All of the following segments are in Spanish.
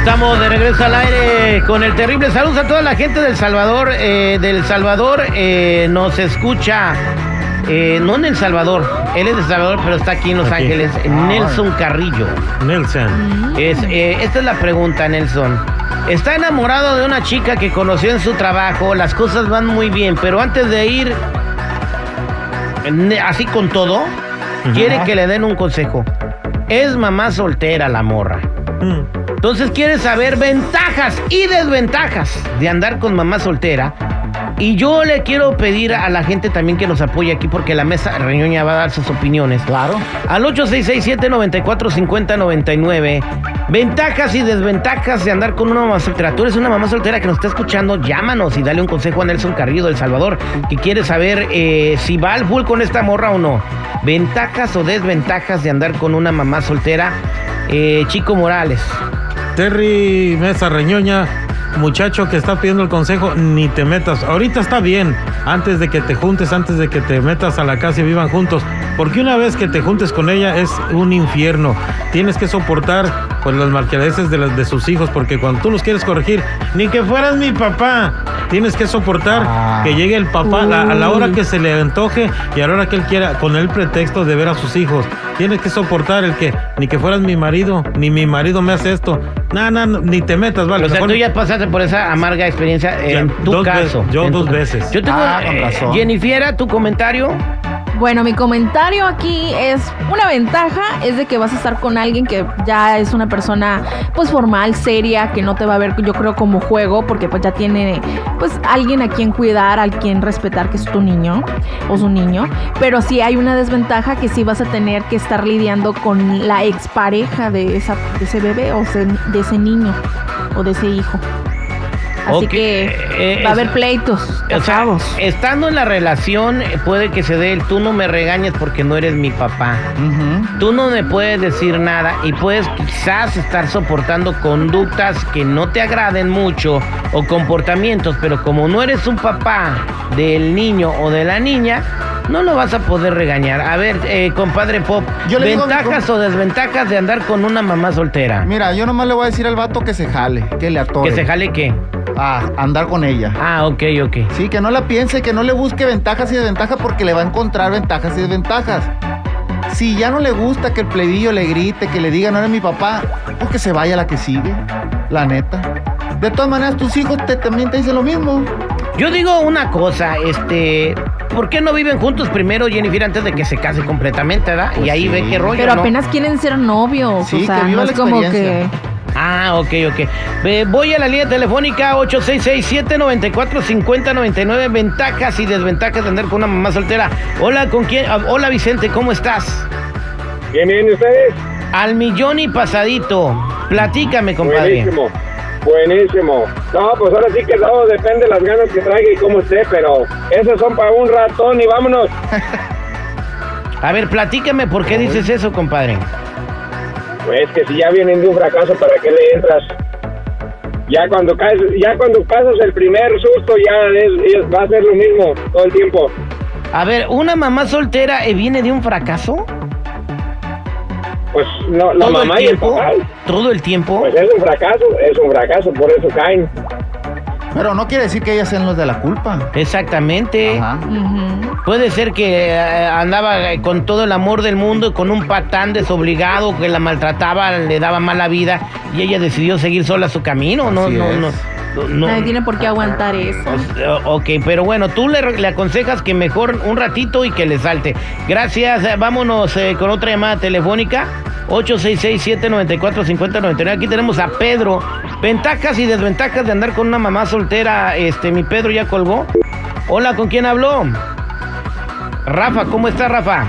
Estamos de regreso al aire con el terrible. Saludos a toda la gente del Salvador. eh, del Salvador eh, nos escucha. eh, no en El Salvador, él es de El Salvador, pero está aquí en Los Aquí. Ángeles. Nelson Carrillo. Nelson. Es, eh, esta es la pregunta, Nelson. Está enamorado de una chica que conoció en su trabajo, las cosas van muy bien, pero antes de ir así con todo, quiere que le den un consejo. Es mamá soltera la morra. Mm. Entonces quiere saber ventajas y desventajas de andar con mamá soltera. Y yo le quiero pedir a la gente también que nos apoye aquí porque la mesa reñoña va a dar sus opiniones. Claro. Al 8667-945099. Ventajas y desventajas de andar con una mamá soltera. Tú eres una mamá soltera que nos está escuchando. Llámanos y dale un consejo a Nelson Carrillo del Salvador que quiere saber eh, si va al full con esta morra o no. Ventajas o desventajas de andar con una mamá soltera. Eh, Chico Morales. Terry Mesa Reñoña, muchacho que está pidiendo el consejo, ni te metas. Ahorita está bien, antes de que te juntes, antes de que te metas a la casa y vivan juntos. Porque una vez que te juntes con ella es un infierno. Tienes que soportar pues, las marquereces de, de sus hijos, porque cuando tú los quieres corregir, ni que fueras mi papá, tienes que soportar Ah. que llegue el papá a, a la hora que se le antoje y a la hora que él quiera, con el pretexto de ver a sus hijos. Tienes que soportar el que ni que fueras mi marido, ni mi marido me hace esto. No, no, no, ni te metas, vale. o sea, Mejor- tú ya pasaste por esa amarga experiencia Ya, en tu dos caso. veces, yo En tu dos veces. Yo tengo, Ah, con eh, razón. Jennifiera, tu comentario. Bueno, mi comentario aquí es una ventaja es de que vas a estar con alguien que ya es una persona pues formal, seria, que no te va a ver yo creo como juego porque pues ya tiene pues alguien a quien cuidar, a quien respetar que es tu niño o su niño, pero sí hay una desventaja que sí vas a tener que estar lidiando con la expareja de esa de ese bebé o de ese niño o de ese hijo. Así que eh, va a haber pleitos, O sea, estando en la relación, eh, puede que se dé el tú no me regañes porque no eres mi papá. Tú no me puedes decir nada y puedes quizás estar soportando conductas que no te agraden mucho o comportamientos, pero como no eres un papá del niño o de la niña, no lo vas a poder regañar. A ver, eh, compadre Pop, Yo le digo a mi ventajas o desventajas de andar con una mamá soltera. Mira, yo nomás le voy a decir al vato que se jale, que le atore. Que se jale qué. A andar con ella. Ah, ok, ok. Sí, que no la piense, que no le busque ventajas y desventajas porque le va a encontrar ventajas y desventajas. Si ya no le gusta que el plebillo le grite, que le diga no eres mi papá, pues que se vaya la que sigue, la neta. De todas maneras, tus hijos te, también te dicen lo mismo. Yo digo una cosa, este, ¿por qué no viven juntos primero, Jennifer, antes de que se case completamente, verdad? Pues y ahí sí. ve qué rollo, Pero ¿no? apenas quieren ser novios, Sí, o sea, que viva no la es como que. Ah, ok, ok. Voy a la línea telefónica 866-794-5099. Ventajas y desventajas de andar con una mamá soltera. Hola, ¿con quién? Ah, Hola, Vicente, ¿cómo estás? Bien, bien, ¿y ustedes? Al millón y pasadito. Platícame, compadre. Buenísimo, buenísimo. No, pues ahora sí que todo depende de las ganas que traiga y cómo esté, pero esos son para un ratón y vámonos. A ver, platícame por qué dices eso, compadre. Pues que si ya vienen de un fracaso, ¿para qué le entras? Ya cuando caes, ya cuando pasas el primer susto, ya es- es- va a ser lo mismo todo el tiempo. A ver, ¿una mamá soltera eh, viene de un fracaso? Pues no, la ¿Todo mamá y el papá, ¿Todo el tiempo? pues es un fracaso, es un fracaso, por eso caen. Pero no quiere decir que ellas sean los de la culpa. Exactamente. Ajá. Puede ser que eh, andaba eh, con todo el amor del mundo, con un patán desobligado que la maltrataba, le daba mala vida y ella decidió seguir sola su camino. No, Así no, es. no, no, no. Nadie tiene por qué aguantar eso. Ok, pero bueno, tú le, le aconsejas que mejor un ratito y que le salte. Gracias, eh, vámonos eh, con otra llamada telefónica. 866-794-5099. Aquí tenemos a Pedro. Ventajas y desventajas de andar con una mamá soltera. Este, mi Pedro ya colgó. Hola, ¿con quién habló? Rafa, ¿cómo está Rafa?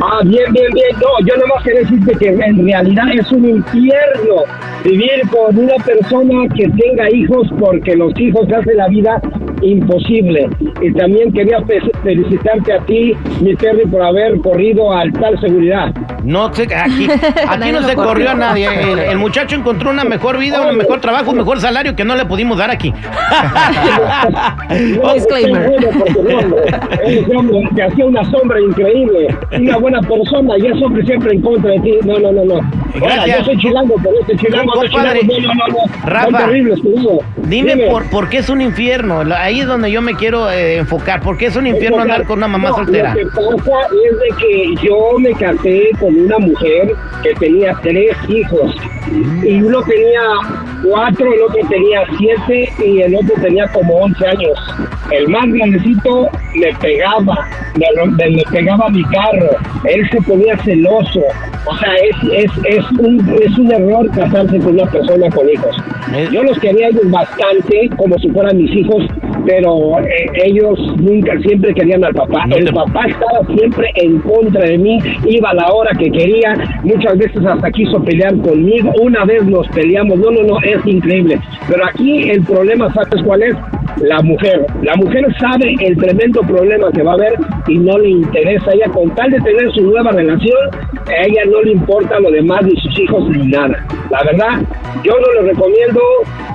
Ah, bien, bien, bien. No, yo nomás quería decirte que en realidad es un infierno vivir con una persona que tenga hijos porque los hijos hacen la vida imposible. Y también quería fe- felicitarte a ti, mi Terry, por haber corrido al tal seguridad. No sé, aquí, aquí no se corrió. corrió a nadie. El, el muchacho encontró una mejor vida, un mejor trabajo, un mejor salario que no le pudimos dar aquí. No, Disclaimer. te hacía una sombra increíble, una buena persona, y es hombre siempre en contra de ti. No, no, no, no. Ahora, yo soy chilango, pero este chilango, compadre. Rafa. Dime por, por qué es un infierno. Ahí es donde yo me quiero eh, enfocar. ¿Por qué es un infierno andar con una mamá No, soltera? Lo que pasa es de que yo me casé con una mujer que tenía tres hijos. Y uno tenía cuatro, el otro tenía siete y el otro tenía como once años. El más grandecito me pegaba, me- me pegaba mi carro. Él se ponía celoso. O sea, es, es, es, un, es un error casarse con una persona con hijos. Yo los quería a ellos bastante, como si fueran mis hijos, pero eh, ellos nunca, siempre querían al papá. No el te- papá estaba siempre en contra de mí, iba a la hora que quería, muchas veces hasta quiso pelear conmigo, una vez nos peleamos, no, no, no, es increíble. Pero aquí el problema, ¿sabes cuál es? La mujer. La mujer sabe el tremendo problema que va a haber y no le interesa. Ella, con tal de tener su nueva relación, a ella no le importa lo demás, ni sus hijos, ni nada. La verdad, yo no les recomiendo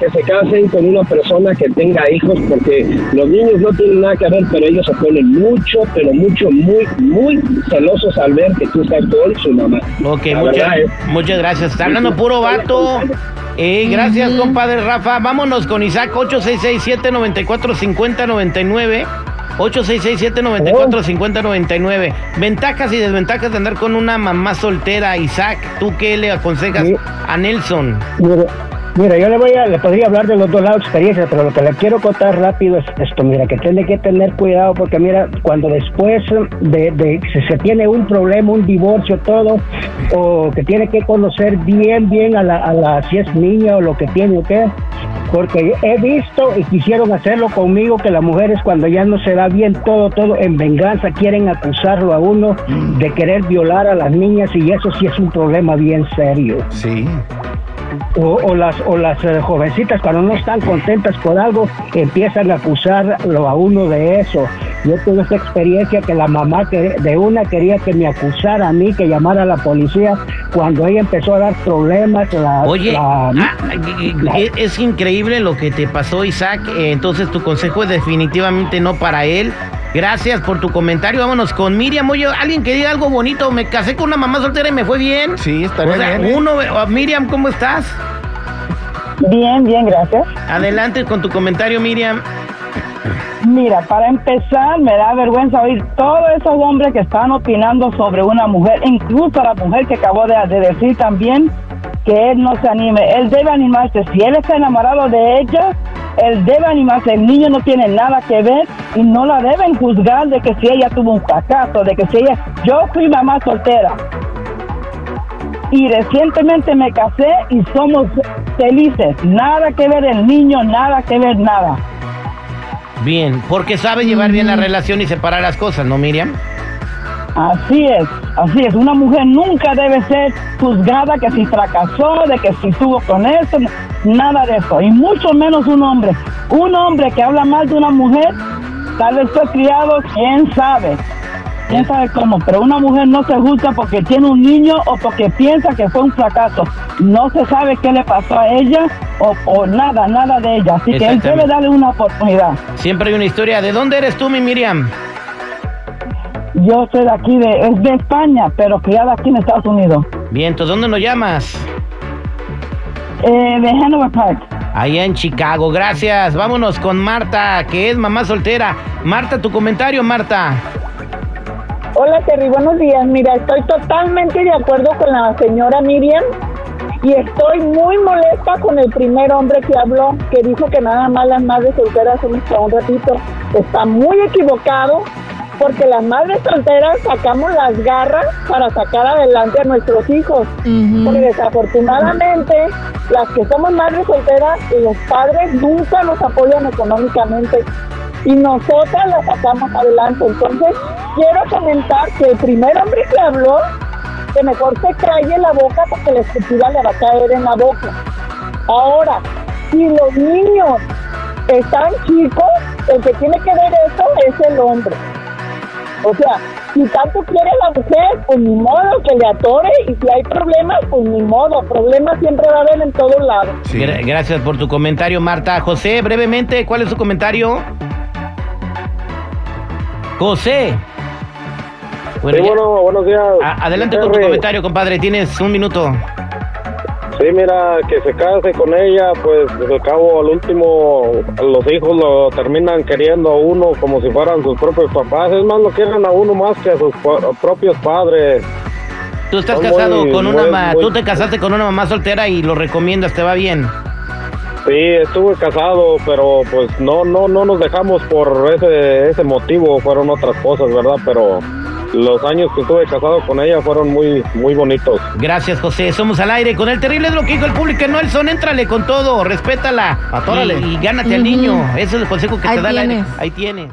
que se casen con una persona que tenga hijos porque los niños no tienen nada que ver, pero ellos se ponen mucho, pero mucho, muy, muy celosos al ver que tú estás con su mamá. Ok, muchas, verdad muchas gracias. Está hablando puro vato. Eh, gracias, compadre Rafa. Vámonos con Isaac 866-794-5099. 866-794-5099. Ventajas y desventajas de andar con una mamá soltera. Isaac, ¿tú qué le aconsejas Sí. a Nelson? Mira, mira, yo le voy a, le podría hablar de los dos lados de experiencia, pero lo que le quiero contar rápido es esto, mira, que tiene que tener cuidado porque mira, cuando después de, de si se tiene un problema, un divorcio, todo, o que tiene que conocer bien, bien a la, a la si es niña o lo que tiene o qué, porque he visto y quisieron hacerlo conmigo que las mujeres cuando ya no se da bien todo, todo en venganza quieren acusarlo a uno de querer violar a las niñas y eso sí es un problema bien serio. Sí. O, o las o las eh, jovencitas cuando no están contentas por algo empiezan a acusarlo a uno de eso yo tuve esa experiencia que la mamá que- de una quería que me acusara a mí que llamara a la policía cuando ella empezó a dar problemas la, Oye, la- ah, es, es increíble lo que te pasó, Isaac. Eh, Entonces, tu consejo es definitivamente no para él. Gracias por tu comentario. Vámonos con Miriam. Oye, alguien que diga algo bonito. Me casé con una mamá soltera y me fue bien. Sí, O sea, bien, ¿eh? uno, oh, Miriam, ¿cómo estás? Bien, bien, gracias. Adelante con tu comentario, Miriam. Mira, para empezar, me da vergüenza oír todos esos hombres que están opinando sobre una mujer, incluso la mujer que acabó de, de decir también que él no se anime. Él debe animarse. Si él está enamorado de ella, él debe animarse. El niño no tiene nada que ver y no la deben juzgar de que si ella tuvo un fracaso, de que si ella... Yo fui mamá soltera y recientemente me casé y somos felices. Nada que ver el niño, nada que ver nada. Bien, porque sabe llevar bien la relación y separar las cosas, ¿no, Miriam? Así es, así es. Una mujer nunca debe ser juzgada que si fracasó, de que si estuvo con esto, nada de eso. Y mucho menos un hombre. Un hombre que habla mal de una mujer, tal vez fue criado, quién sabe. Quién sabe cómo. Pero una mujer no se juzga porque tiene un niño o porque piensa que fue un fracaso. No se sabe qué le pasó a ella o, o nada, nada de ella. Así que él debe darle una oportunidad. Siempre hay una historia. ¿De dónde eres tú, mi Miriam? Yo soy de aquí, de, es de España, pero criada aquí en Estados Unidos. Bien, ¿tú dónde nos llamas? Eh, de Hanover Park. Allá en Chicago, gracias. Vámonos con Marta, que es mamá soltera. Marta, tu comentario, Marta. Hola Terry, buenos días. Mira, estoy totalmente de acuerdo con la señora Miriam y estoy muy molesta con el primer hombre que habló, que dijo que nada más las madres solteras somos para un ratito. Está muy equivocado porque las madres solteras sacamos las garras para sacar adelante a nuestros hijos. Porque desafortunadamente, las que somos madres solteras, los padres nunca nos apoyan económicamente y nosotras las sacamos adelante. Entonces, quiero comentar que el primer hombre que habló, que mejor se calle la boca porque la escritura le va a caer en la boca. Ahora, si los niños están chicos, el que tiene que ver eso es el hombre. O sea, si tanto quiere la mujer, pues ni modo que le atore y si hay problemas, pues ni modo. Problemas siempre va a haber en todos lados. Gra- Gracias por tu comentario, Marta. José, brevemente, ¿cuál es su comentario? José. Bueno, sí, buenos días. adelante con tu comentario, compadre. Tienes un minuto. Sí, mira, que se case con ella, pues al cabo, al último, los hijos lo terminan queriendo a uno como si fueran sus propios papás. Es más, lo quieren a uno más que a sus propios padres. Tú estás Son casado muy- con una muy- ma- muy- tú te casaste con una mamá soltera y lo recomiendas, te va bien. Sí, estuve casado, pero pues no, no, no nos dejamos por ese, ese motivo, fueron otras cosas, ¿verdad? Pero los años que estuve casado con ella fueron muy, muy bonitos. Gracias, José. Somos al aire con el terrible es lo que dijo el público. Nelson, éntrale con todo, respétala. Atórale. Y, y gánate al niño. Ese es el consejo que Ahí te da el aire. tienes. Ahí tienes.